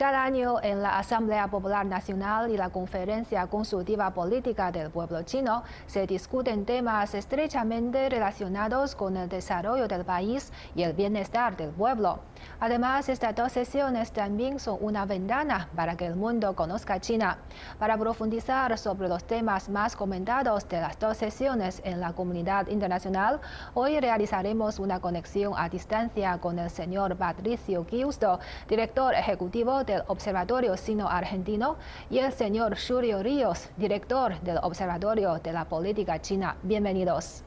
Cada año en la Asamblea Popular Nacional y la Conferencia Consultiva Política del Pueblo Chino se discuten temas estrechamente relacionados con el desarrollo del país y el bienestar del pueblo. Además, estas dos sesiones también son una ventana para que el mundo conozca China. Para profundizar sobre los temas más comentados de las dos sesiones en la comunidad internacional, hoy realizaremos una conexión a distancia con el señor Patricio Giusto, director ejecutivo del Observatorio Sino-Argentino, y el señor Julio Ríos, director del Observatorio de la Política China. Bienvenidos.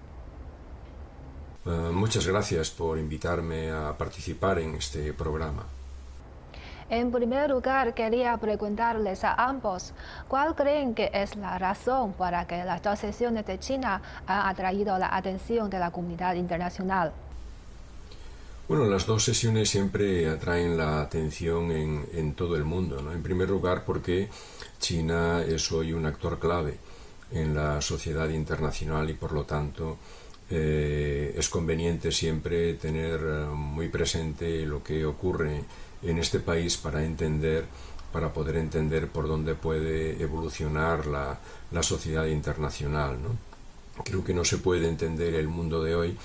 Eh, muchas gracias por invitarme a participar en este programa. En primer lugar, quería preguntarles a ambos, ¿cuál creen que es la razón para que las dos sesiones de China han atraído la atención de la comunidad internacional? Bueno, las dos sesiones siempre atraen la atención en, todo el mundo. ¿no? En primer lugar, porque China es hoy un actor clave en la sociedad internacional y por lo tanto eh, es conveniente siempre tener eh, muy presente lo que ocurre en este país para entender para poder entender por dónde puede evolucionar la, la sociedad internacional. ¿no? Creo que no se puede entender el mundo de hoy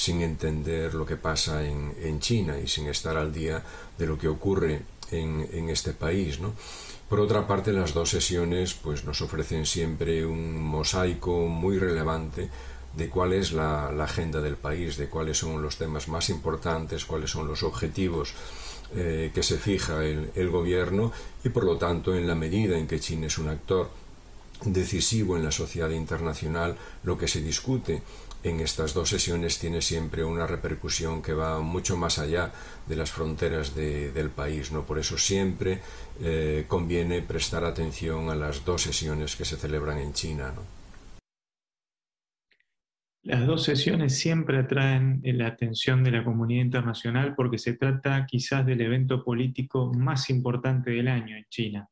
sin entender lo que pasa en, China y sin estar al día de lo que ocurre en, este país. Por otra parte, las dos sesiones pues, nos ofrecen siempre un mosaico muy relevante de cuál es la, agenda del país, de cuáles son los temas más importantes, cuáles son los objetivos eh, que se fija el, gobierno y por lo tanto en la medida en que China es un actor decisivo en la sociedad internacional, lo que se discute en estas dos sesiones tiene siempre una repercusión que va mucho más allá de las fronteras de, del país. ¿no? Por eso siempre eh, conviene prestar atención a las dos sesiones que se celebran en China. ¿no? Las dos sesiones siempre atraen la atención de la comunidad internacional porque se trata quizás del evento político más importante del año en China.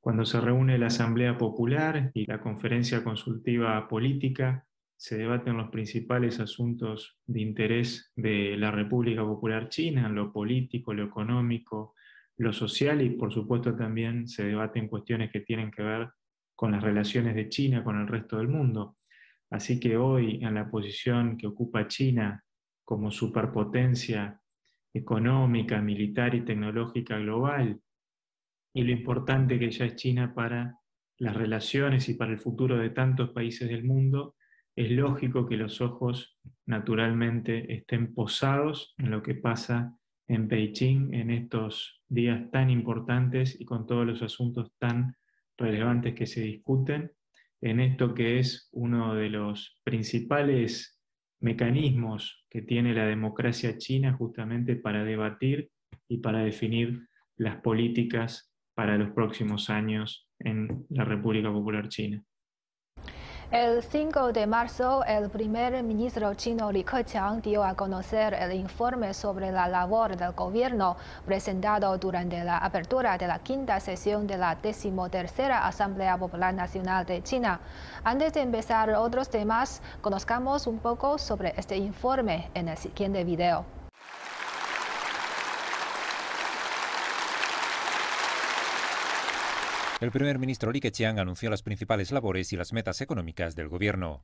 Cuando se reúne la Asamblea Popular y la Conferencia Consultiva Política, se debaten los principales asuntos de interés de la República Popular China, lo político, lo económico, lo social y por supuesto también se debaten cuestiones que tienen que ver con las relaciones de China con el resto del mundo. Así que hoy, en la posición que ocupa China como superpotencia económica, militar y tecnológica global, y lo importante que ya es China para las relaciones y para el futuro de tantos países del mundo, es lógico que los ojos naturalmente estén posados en lo que pasa en Beijing en estos días tan importantes y con todos los asuntos tan relevantes que se discuten, en esto que es uno de los principales mecanismos que tiene la democracia china justamente para debatir y para definir las políticas para los próximos años en la República Popular China. El 5 de marzo, el primer ministro chino Li Keqiang dio a conocer el informe sobre la labor del gobierno presentado durante la apertura de la quinta sesión de la decimotercera Asamblea Popular Nacional de China. Antes de empezar otros temas, conozcamos un poco sobre este informe en el siguiente video. El primer ministro Li Keqiang anunció las principales labores y las metas económicas del gobierno.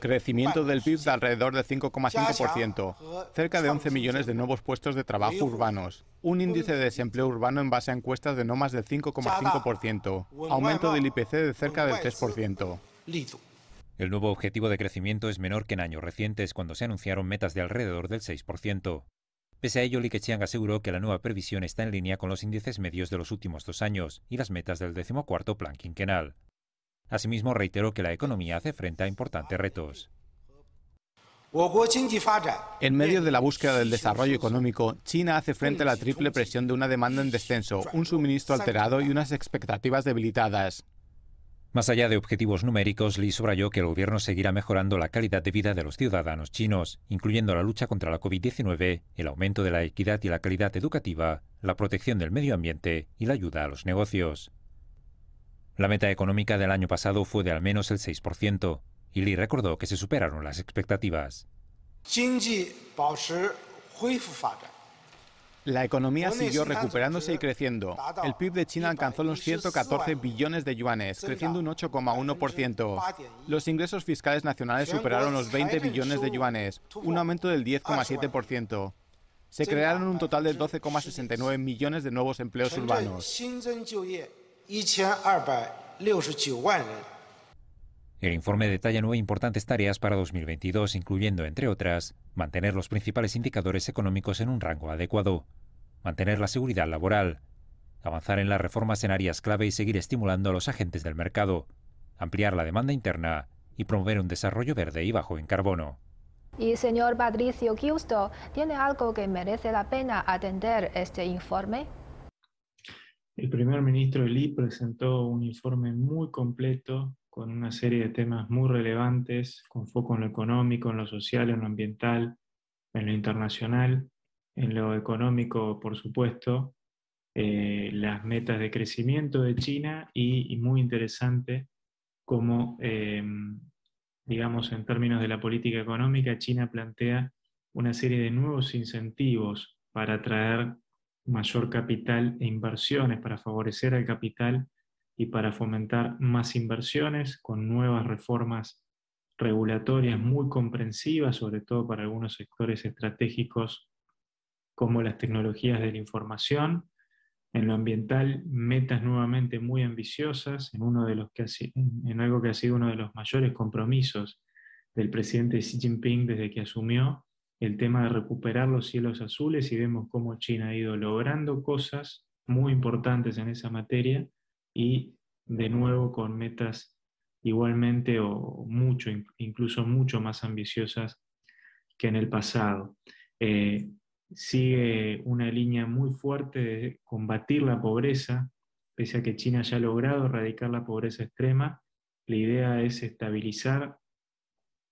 Crecimiento del PIB de alrededor de 5,5%, cerca de 11 millones de nuevos puestos de trabajo urbanos, un índice de desempleo urbano en base a encuestas de no más del 5,5%, aumento del IPC de cerca del 3%. El nuevo objetivo de crecimiento es menor que en años recientes cuando se anunciaron metas de alrededor del 6%. Pese a ello, Li Keqiang aseguró que la nueva previsión está en línea con los índices medios de los últimos dos años y las metas del decimocuarto plan quinquenal. Asimismo, reiteró que la economía hace frente a importantes retos. En medio de la búsqueda del desarrollo económico, China hace frente a la triple presión de una demanda en descenso, un suministro alterado y unas expectativas debilitadas. Más allá de objetivos numéricos, Li subrayó que el gobierno seguirá mejorando la calidad de vida de los ciudadanos chinos, incluyendo la lucha contra la COVID-19, el aumento de la equidad y la calidad educativa, la protección del medio ambiente y la ayuda a los negocios. La meta económica del año pasado fue de al menos el 6%, y Lee recordó que se superaron las expectativas. La economía siguió recuperándose y creciendo. El PIB de China alcanzó los 114 billones de yuanes, creciendo un 8,1%. Los ingresos fiscales nacionales superaron los 20 billones de yuanes, un aumento del 10,7%. Se crearon un total de 12,69 millones de nuevos empleos urbanos. El informe detalla nueve importantes tareas para 2022, incluyendo, entre otras, mantener los principales indicadores económicos en un rango adecuado, mantener la seguridad laboral, avanzar en las reformas en áreas clave y seguir estimulando a los agentes del mercado, ampliar la demanda interna y promover un desarrollo verde y bajo en carbono. Y señor Patricio Giusto, ¿tiene algo que merece la pena atender este informe? El primer ministro Lee presentó un informe muy completo con una serie de temas muy relevantes, con foco en lo económico, en lo social, en lo ambiental, en lo internacional, en lo económico, por supuesto, eh, las metas de crecimiento de China y, muy interesante como, eh, digamos, en términos de la política económica, China plantea una serie de nuevos incentivos para atraer mayor capital e inversiones, para favorecer al capital y para fomentar más inversiones con nuevas reformas regulatorias muy comprensivas, sobre todo para algunos sectores estratégicos como las tecnologías de la información. En lo ambiental, metas nuevamente muy ambiciosas en, uno de los que en algo que ha sido uno de los mayores compromisos del presidente Xi Jinping desde que asumió, el tema de recuperar los cielos azules y vemos cómo China ha ido logrando cosas muy importantes en esa materia y de nuevo con metas igualmente o mucho, incluso mucho más ambiciosas que en el pasado. Eh, sigue una línea muy fuerte de combatir la pobreza, pese a que China ya ha logrado erradicar la pobreza extrema, la idea es estabilizar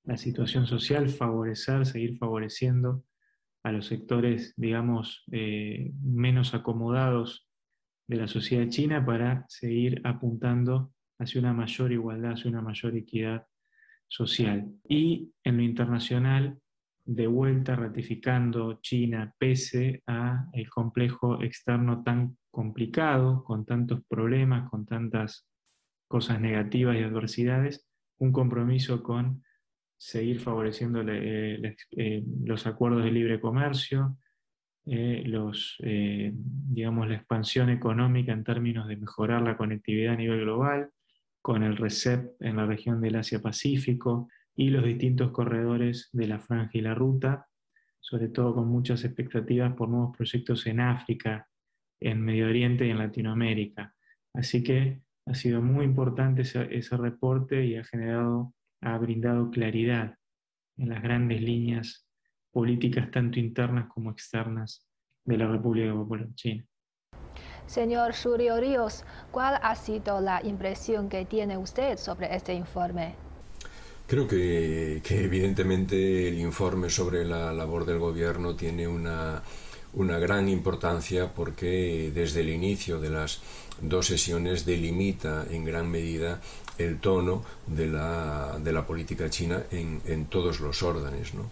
la situación social, favorecer, seguir favoreciendo a los sectores, digamos, eh, menos acomodados de la sociedad china para seguir apuntando hacia una mayor igualdad, hacia una mayor equidad social. Y en lo internacional, de vuelta ratificando China pese a el complejo externo tan complicado, con tantos problemas, con tantas cosas negativas y adversidades, un compromiso con seguir favoreciendo eh, eh, los acuerdos de libre comercio, eh, los, eh, digamos, la expansión económica en términos de mejorar la conectividad a nivel global, con el RECEP en la región del Asia-Pacífico y los distintos corredores de la franja y la ruta, sobre todo con muchas expectativas por nuevos proyectos en África, en Medio Oriente y en Latinoamérica. Así que ha sido muy importante ese, ese reporte y ha generado, ha brindado claridad en las grandes líneas políticas tanto internas como externas de la República Popular China. Señor Surio Ríos, ¿cuál ha sido la impresión que tiene usted sobre este informe? Creo que, que evidentemente el informe sobre la labor del gobierno tiene una, una gran importancia porque desde el inicio de las dos sesiones delimita en gran medida el tono de la, de la política china en, en todos los órdenes. ¿no?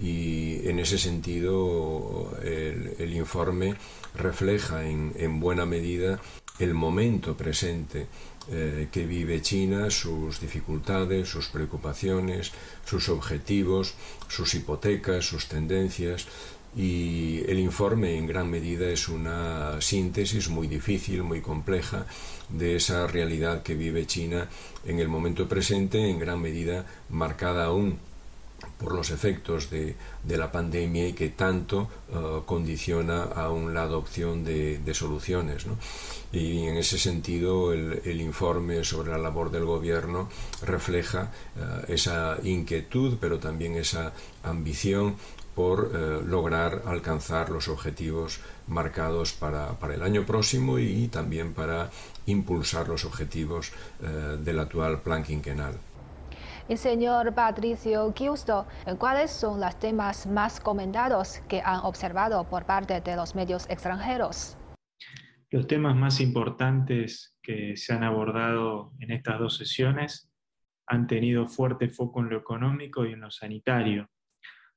Y en ese sentido el, informe refleja en, en, buena medida el momento presente eh, que vive China, sus dificultades, sus preocupaciones, sus objetivos, sus hipotecas, sus tendencias, y el informe en gran medida es una síntesis muy difícil, muy compleja de esa realidad que vive China en el momento presente, en gran medida marcada aún por los efectos de, de la pandemia y que tanto uh, condiciona aún la adopción de, de soluciones. ¿no? Y en ese sentido el, el, informe sobre la labor del gobierno refleja uh, esa inquietud, pero también esa ambición por eh, lograr alcanzar los objetivos marcados para, para, el año próximo y también para impulsar los objetivos eh, del actual plan quinquenal. Y señor Patricio Giusto, ¿cuáles son los temas más comentados que han observado por parte de los medios extranjeros? Los temas más importantes que se han abordado en estas dos sesiones han tenido fuerte foco en lo económico y en lo sanitario.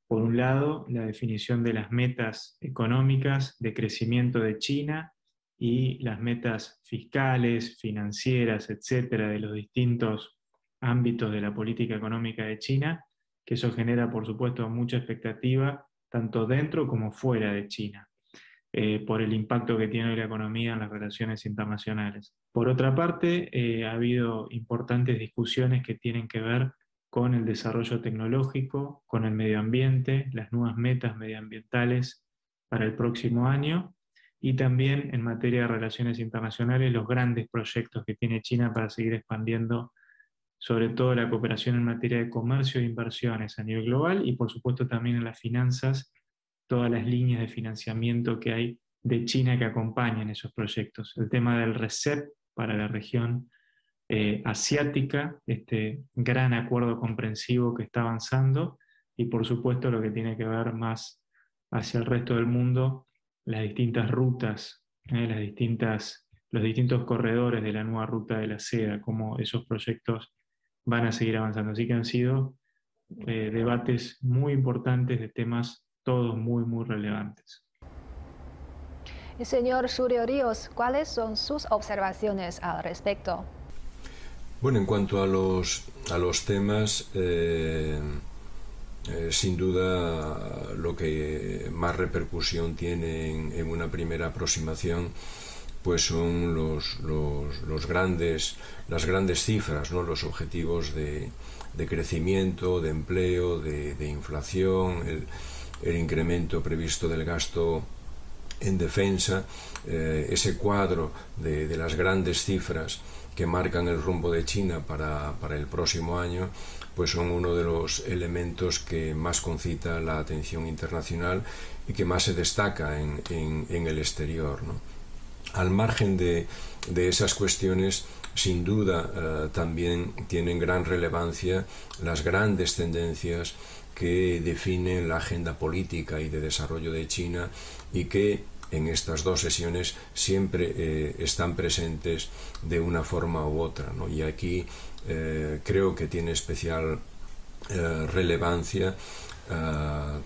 Por un lado, la definición de las metas económicas de crecimiento de China y las metas fiscales, financieras, etcétera, de los distintos ámbitos de la política económica de China, que eso genera, por supuesto, mucha expectativa tanto dentro como fuera de China, eh, por el impacto que tiene la economía en las relaciones internacionales. Por otra parte, eh, ha habido importantes discusiones que tienen que ver con el desarrollo tecnológico, con el medio ambiente, las nuevas metas medioambientales para el próximo año y también en materia de relaciones internacionales los grandes proyectos que tiene China para seguir expandiendo sobre todo la cooperación en materia de comercio e inversiones a nivel global y por supuesto también en las finanzas, todas las líneas de financiamiento que hay de China que acompañan esos proyectos. El tema del RECEP para la región eh, asiática, este gran acuerdo comprensivo que está avanzando y por supuesto lo que tiene que ver más hacia el resto del mundo, las distintas rutas, eh, las distintas, los distintos corredores de la nueva ruta de la seda, cómo esos proyectos van a seguir avanzando. Así que han sido eh, debates muy importantes de temas todos muy, muy relevantes. Y señor Surio Ríos, ¿cuáles son sus observaciones al respecto? Bueno, en cuanto a los, a los temas, eh, eh, sin duda lo que más repercusión tiene en, una primera aproximación pues son los, los, grandes, las grandes cifras, ¿no? los objetivos de, crecimiento, de empleo, de, inflación, el, incremento previsto del gasto en defensa, eh, ese cuadro de, las grandes cifras que marcan el rumbo de China para, el próximo año, pues son uno de los elementos que más concita la atención internacional y que más se destaca en, en el exterior. ¿no? Al margen de, esas cuestiones, sin duda eh, también tienen gran relevancia las grandes tendencias que definen la agenda política y de desarrollo de China y que en estas dos sesiones siempre eh, están presentes de una forma u otra. Y aquí eh, creo que tiene especial relevancia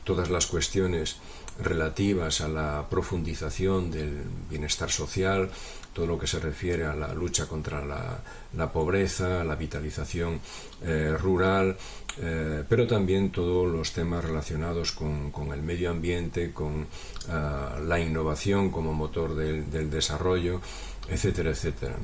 todas las cuestiones relativas a la profundización del bienestar social, todo lo que se refiere a la lucha contra la, pobreza, la vitalización eh, rural, eh, pero también todos los temas relacionados con, el medio ambiente, con ah, la innovación como motor del, desarrollo, etcétera, etcétera.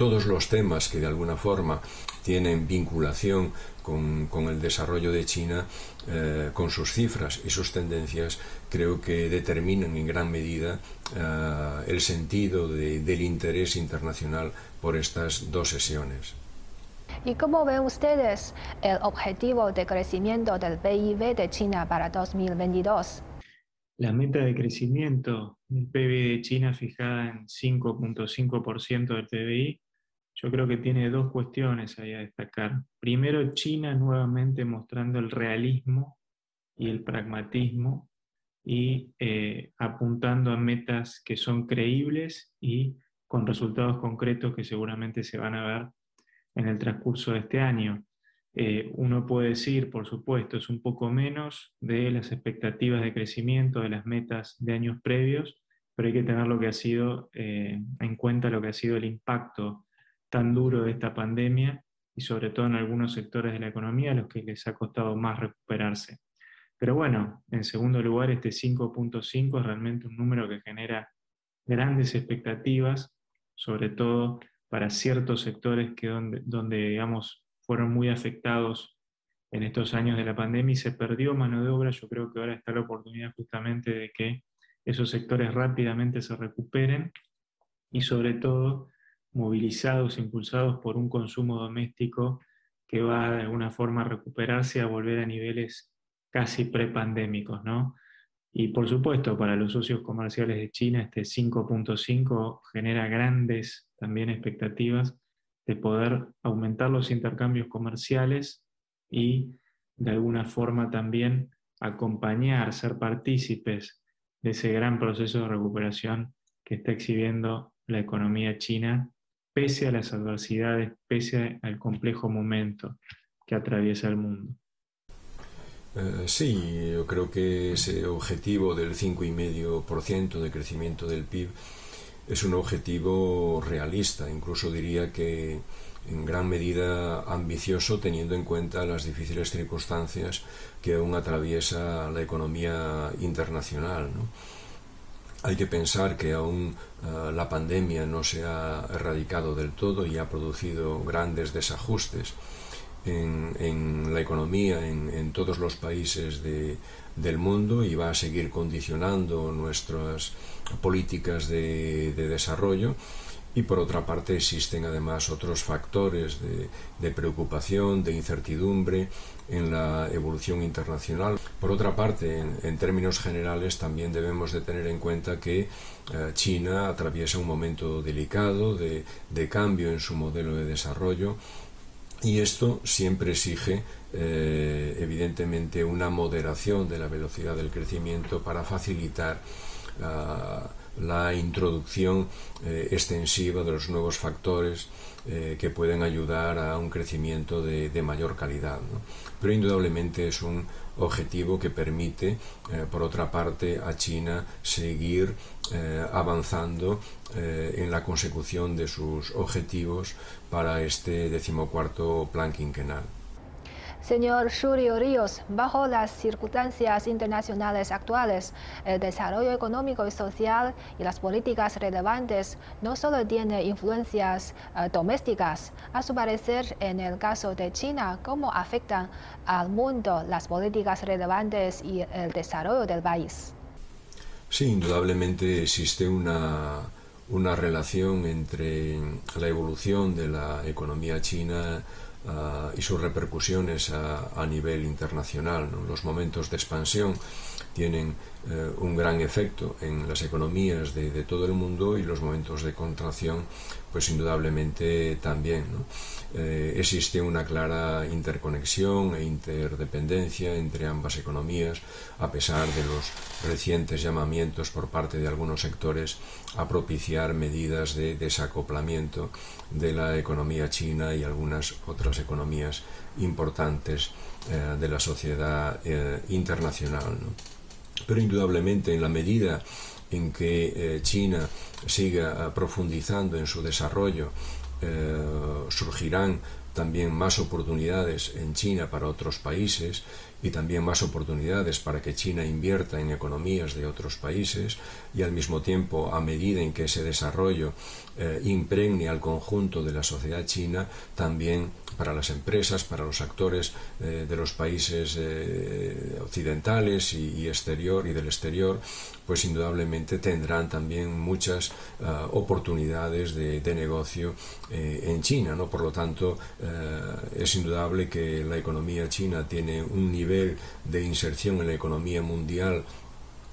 Todos los temas que de alguna forma tienen vinculación con, el desarrollo de China, eh, con sus cifras y sus tendencias, creo que determinan en gran medida eh, el sentido del interés internacional por estas dos sesiones. ¿Y cómo ven ustedes el objetivo de crecimiento del PIB de China para 2022? La meta de crecimiento del PIB de China fijada en 5.5% del PBI yo creo que tiene dos cuestiones ahí a destacar. Primero, China nuevamente mostrando el realismo y el pragmatismo y eh, apuntando a metas que son creíbles y con resultados concretos que seguramente se van a ver en el transcurso de este año. Eh, uno puede decir, por supuesto, es un poco menos de las expectativas de crecimiento de las metas de años previos, pero hay que tener lo que ha sido, eh, en cuenta lo que ha sido el impacto tan duro de esta pandemia y sobre todo en algunos sectores de la economía a los que les ha costado más recuperarse. Pero bueno, en segundo lugar, este 5.5 es realmente un número que genera grandes expectativas, sobre todo para ciertos sectores que donde, donde digamos, fueron muy afectados en estos años de la pandemia y se perdió mano de obra. Yo creo que ahora está la oportunidad justamente de que esos sectores rápidamente se recuperen y sobre todo movilizados, impulsados por un consumo doméstico que va de alguna forma a recuperarse, a volver a niveles casi prepandémicos, ¿no? Y por supuesto, para los socios comerciales de China, este 5.5 genera grandes también expectativas de poder aumentar los intercambios comerciales y de alguna forma también acompañar, ser partícipes de ese gran proceso de recuperación que está exhibiendo la economía china pese a las adversidades, pese al complejo momento que atraviesa el mundo. Eh, sí, yo creo que ese objetivo del 5,5% de crecimiento del PIB es un objetivo realista, incluso diría que en gran medida ambicioso teniendo en cuenta las difíciles circunstancias que aún atraviesa la economía internacional. Hay que pensar que aún eh, la pandemia no se ha erradicado del todo y ha producido grandes desajustes en, la economía en, todos los países del mundo y va a seguir condicionando nuestras políticas de, desarrollo y por otra parte existen además otros factores de, preocupación, de incertidumbre en la evolución internacional. Por otra parte, en, términos generales también debemos de tener en cuenta que eh, China atraviesa un momento delicado de cambio en su modelo de desarrollo y esto siempre exige eh, evidentemente una moderación de la velocidad del crecimiento para facilitar ah, la introducción eh, extensiva de los nuevos factores eh, que pueden ayudar a un crecimiento de, mayor calidad. Pero indudablemente es un objetivo que permite, por otra parte, a China seguir avanzando en la consecución de sus objetivos para este decimocuarto plan quinquenal. Señor Shurio Ríos, bajo las circunstancias internacionales actuales, el desarrollo económico y social y las políticas relevantes no solo tienen influencias eh, domésticas. A su parecer, en el caso de China, ¿cómo afectan al mundo las políticas relevantes y el desarrollo del país? Sí, indudablemente existe una una relación entre la evolución de la economía china y sus repercusiones a, nivel internacional. Los momentos de expansión tienen eh, un gran efecto en las economías de, todo el mundo y los momentos de contracción, pues indudablemente también. Eh, existe una clara interconexión e interdependencia entre ambas economías, a pesar de los recientes llamamientos por parte de algunos sectores a propiciar medidas de desacoplamiento de la economía china y algunas otras economías importantes eh, de la sociedad internacional. Pero indudablemente en la medida en que eh, China siga eh, profundizando en su desarrollo, eh, surgirán también más oportunidades en China para otros países y también más oportunidades para que China invierta en economías de otros países y al mismo tiempo a medida en que ese desarrollo impregne al conjunto de la sociedad china también para las empresas, para los actores eh, de los países eh, occidentales y, exterior y del exterior, pues indudablemente tendrán también muchas oportunidades de, negocio eh, en China, ¿no? Por lo tanto, es indudable que la economía china tiene un nivel de inserción en la economía mundial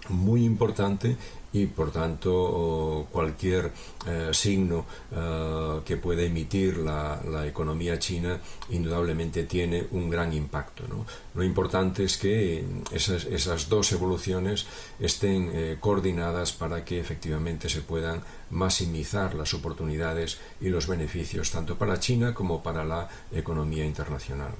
muy importante y por tanto cualquier eh, signo eh, que pueda emitir la, economía china indudablemente tiene un gran impacto. Lo importante es que esas, dos evoluciones estén eh, coordinadas para que efectivamente se puedan maximizar las oportunidades y los beneficios tanto para China como para la economía internacional.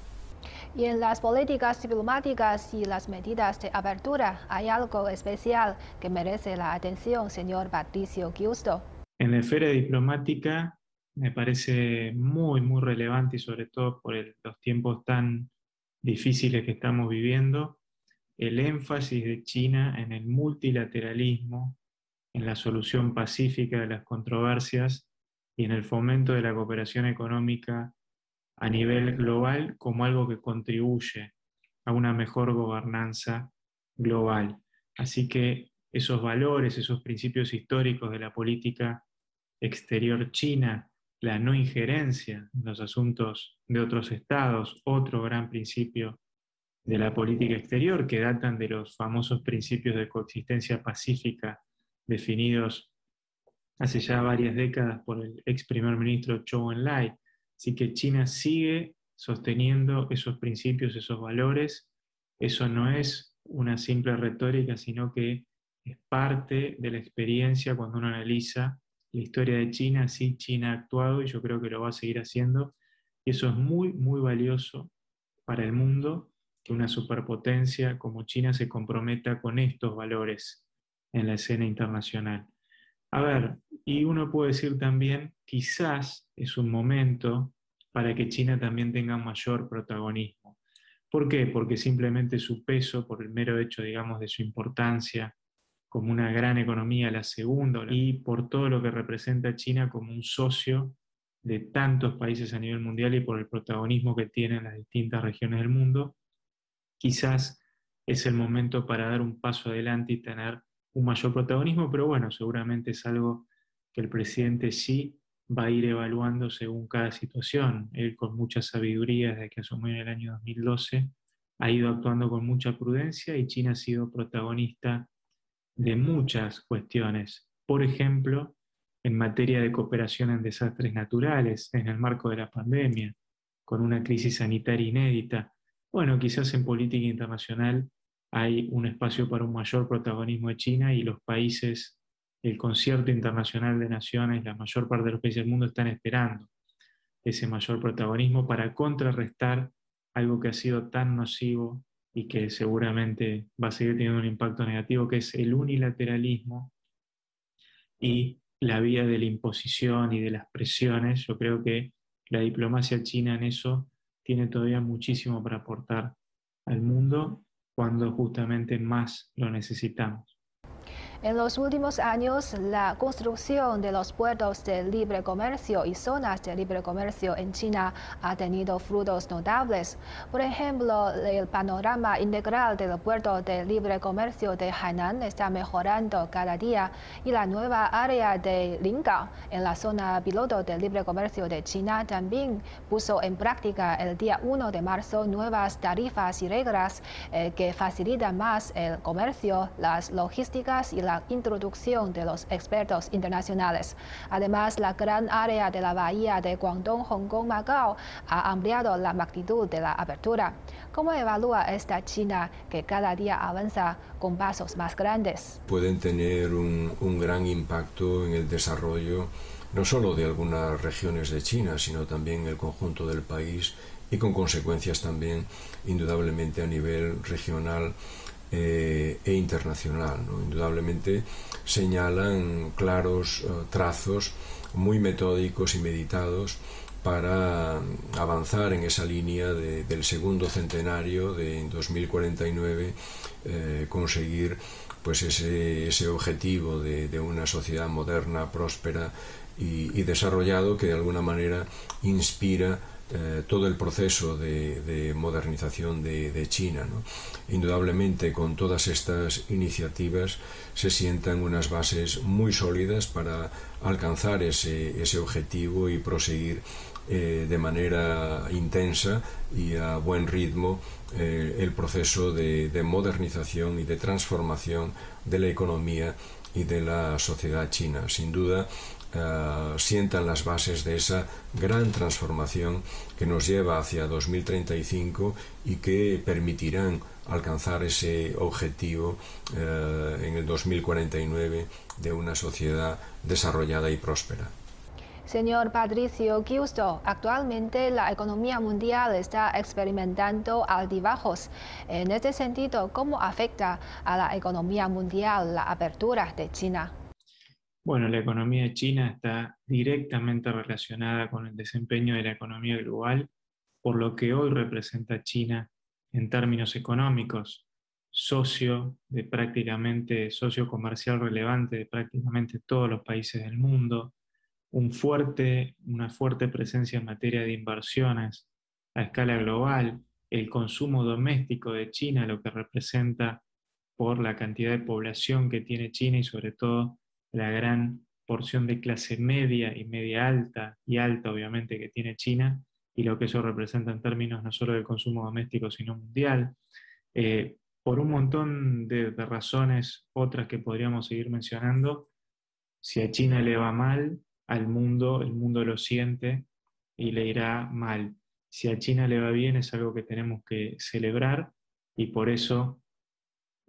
Y en las políticas diplomáticas y las medidas de apertura, ¿hay algo especial que merece la atención, señor Patricio Giusto? En la esfera diplomática me parece muy, muy relevante y sobre todo por los tiempos tan difíciles que estamos viviendo, el énfasis de China en el multilateralismo, en la solución pacífica de las controversias y en el fomento de la cooperación económica a nivel global como algo que contribuye a una mejor gobernanza global. Así que esos valores, esos principios históricos de la política exterior china, la no injerencia en los asuntos de otros estados, otro gran principio de la política exterior que datan de los famosos principios de coexistencia pacífica definidos hace ya varias décadas por el ex primer ministro Zhou Enlai, Así que China sigue sosteniendo esos principios, esos valores. Eso no es una simple retórica, sino que es parte de la experiencia cuando uno analiza la historia de China, sí China ha actuado y yo creo que lo va a seguir haciendo. Y eso es muy, muy valioso para el mundo que una superpotencia como China se comprometa con estos valores en la escena internacional. A ver, y uno puede decir también, quizás es un momento para que China también tenga mayor protagonismo. ¿Por qué? Porque simplemente su peso, por el mero hecho, digamos, de su importancia como una gran economía, la segunda, y por todo lo que representa China como un socio de tantos países a nivel mundial y por el protagonismo que tiene en las distintas regiones del mundo, quizás es el momento para dar un paso adelante y tener un mayor protagonismo, pero bueno, seguramente es algo que el presidente sí va a ir evaluando según cada situación. Él con mucha sabiduría desde que asumió en el año 2012 ha ido actuando con mucha prudencia y China ha sido protagonista de muchas cuestiones. Por ejemplo, en materia de cooperación en desastres naturales, en el marco de la pandemia, con una crisis sanitaria inédita. Bueno, quizás en política internacional hay un espacio para un mayor protagonismo de China y los países, el concierto internacional de naciones, la mayor parte de los países del mundo están esperando ese mayor protagonismo para contrarrestar algo que ha sido tan nocivo y que seguramente va a seguir teniendo un impacto negativo, que es el unilateralismo y la vía de la imposición y de las presiones. Yo creo que la diplomacia china en eso tiene todavía muchísimo para aportar al mundo cuando justamente más lo necesitamos. En los últimos años, la construcción de los puertos de libre comercio y zonas de libre comercio en China ha tenido frutos notables. Por ejemplo, el panorama integral del puerto de libre comercio de Hainan está mejorando cada día y la nueva área de Lingang en la zona piloto de libre comercio de China también puso en práctica el día 1 de marzo nuevas tarifas y reglas eh, que facilitan más el comercio, las logísticas y la introducción de los expertos internacionales. Además, la gran área de la bahía de Guangdong, Hong Kong, Macao ha ampliado la magnitud de la apertura. ¿Cómo evalúa esta China que cada día avanza con pasos más grandes? Pueden tener un, un gran impacto en el desarrollo no solo de algunas regiones de China, sino también el conjunto del país y con consecuencias también indudablemente a nivel regional eh, e internacional. Indudablemente señalan claros eh, trazos muy metódicos y meditados para avanzar en esa línea del segundo centenario de en 2049 eh, conseguir pues ese, ese objetivo de, una sociedad moderna, próspera y, y desarrollado que de alguna manera inspira eh, todo el proceso de, modernización de, China. Indudablemente con todas estas iniciativas se sientan unas bases muy sólidas para alcanzar ese, objetivo y proseguir eh, de manera intensa y a buen ritmo eh, el proceso de, de modernización y de transformación de la economía y de la sociedad china. Sin duda, eh, sientan las bases de esa gran transformación que nos lleva hacia 2035 y que permitirán alcanzar ese objetivo eh, en el 2049 de una sociedad desarrollada y próspera. Señor Patricio Giusto, actualmente la economía mundial está experimentando altibajos. En este sentido, ¿cómo afecta a la economía mundial la apertura de China? Bueno, la economía china está directamente relacionada con el desempeño de la economía global, por lo que hoy representa China en términos económicos, socio de prácticamente, socio comercial relevante de prácticamente todos los países del mundo, una fuerte presencia en materia de inversiones a escala global, el consumo doméstico de China, lo que representa por la cantidad de población que tiene China y sobre todo la gran porción de clase media y media alta y alta obviamente que tiene China y lo que eso representa en términos no solo del consumo doméstico sino mundial. Eh, por un montón de, razones otras que podríamos seguir mencionando, si a China le va mal, al mundo, el mundo lo siente y le irá mal. Si a China le va bien es algo que tenemos que celebrar y por eso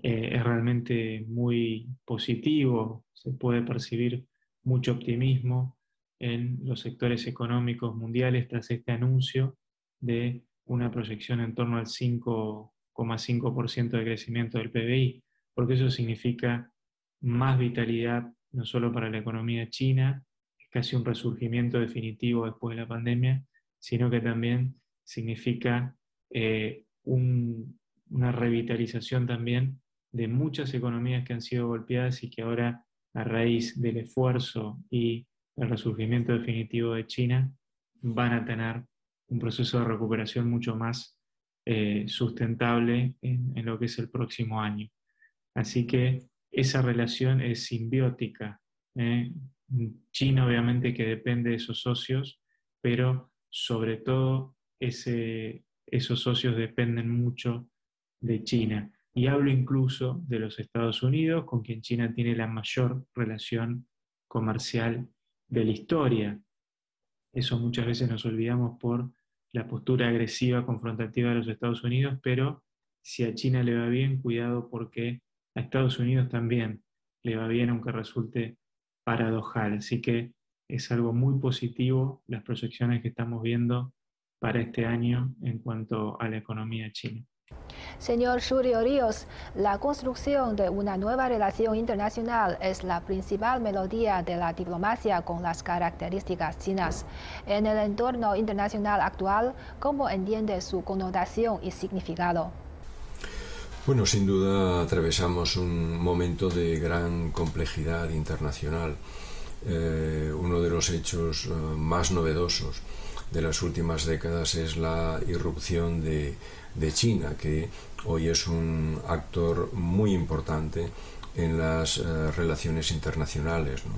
eh, es realmente muy positivo, se puede percibir mucho optimismo en los sectores económicos mundiales tras este anuncio de una proyección en torno al 5,5% de crecimiento del PBI, porque eso significa más vitalidad no solo para la economía china, es casi un resurgimiento definitivo después de la pandemia, sino que también significa eh, una revitalización también de muchas economías que han sido golpeadas y que ahora, a raíz del esfuerzo y el resurgimiento definitivo de China, van a tener un proceso de recuperación mucho más eh, sustentable en, lo que es el próximo año. Así que esa relación es simbiótica. ¿eh? China obviamente que depende de esos socios, pero sobre todo esos socios dependen mucho de China. Y hablo incluso de los Estados Unidos, con quien China tiene la mayor relación comercial de la historia. Eso muchas veces nos olvidamos por la postura agresiva, confrontativa de los Estados Unidos, pero si a China le va bien, cuidado porque a Estados Unidos también le va bien, aunque resulte paradojal. Así que es algo muy positivo las proyecciones que estamos viendo para este año en cuanto a la economía china. Señor Julio Ríos, la construcción de una nueva relación internacional es la principal melodía de la diplomacia con las características chinas. En el entorno internacional actual, ¿cómo entiende su connotación y significado? Bueno, sin duda atravesamos un momento de gran complejidad internacional. Eh, uno de los hechos eh, más novedosos de las últimas décadas es la irrupción de, de China, que hoy es un actor muy importante en las eh, relaciones internacionales. ¿no?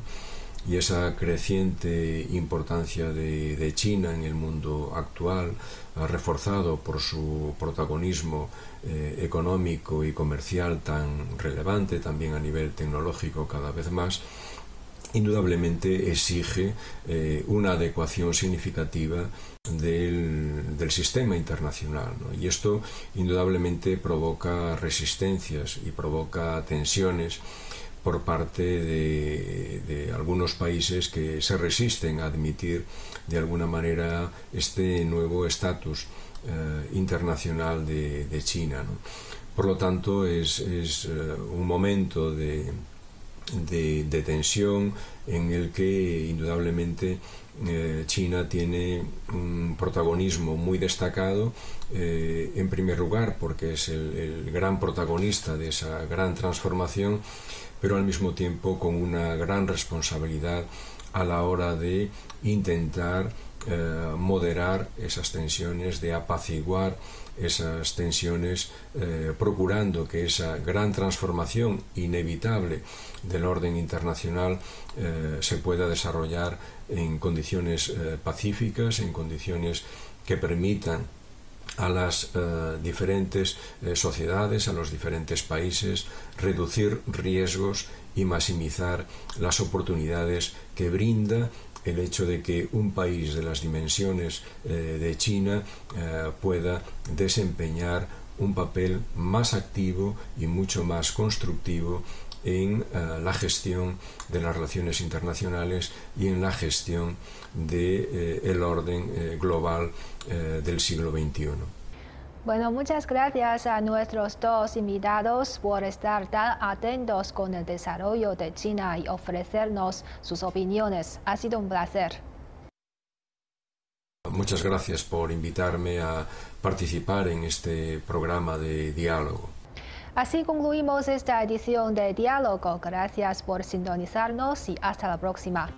Y esa creciente importancia de, de, China en el mundo actual, reforzado por su protagonismo eh, económico y comercial tan relevante, también a nivel tecnológico cada vez más, indudablemente exige eh, una adecuación significativa del, del sistema internacional. Y esto indudablemente provoca resistencias y provoca tensiones por parte de, algunos países que se resisten a admitir de alguna manera este nuevo estatus eh, internacional de, China. Por lo tanto, es, es uh, un momento de, de, tensión en el que indudablemente eh, China tiene un protagonismo muy destacado, eh, en primer lugar porque es el, gran protagonista de esa gran transformación, pero al mismo tiempo con una gran responsabilidad a la hora de intentar eh, moderar esas tensiones, de apaciguar esas tensiones, eh, procurando que esa gran transformación inevitable del orden internacional eh, se pueda desarrollar en condiciones pacíficas, en condiciones que permitan a las diferentes sociedades, a los diferentes países, reducir riesgos y maximizar las oportunidades que brinda el hecho de que un país de las dimensiones eh, de China eh, pueda desempeñar un papel más activo y mucho más constructivo en eh, la gestión de las relaciones internacionales y en la gestión del el orden global del siglo XXI. Bueno, muchas gracias a nuestros dos invitados por estar tan atentos con el desarrollo de China y ofrecernos sus opiniones. Ha sido un placer. Muchas gracias por invitarme a participar en este programa de diálogo. Así concluimos esta edición de Diálogo. Gracias por sintonizarnos y hasta la próxima.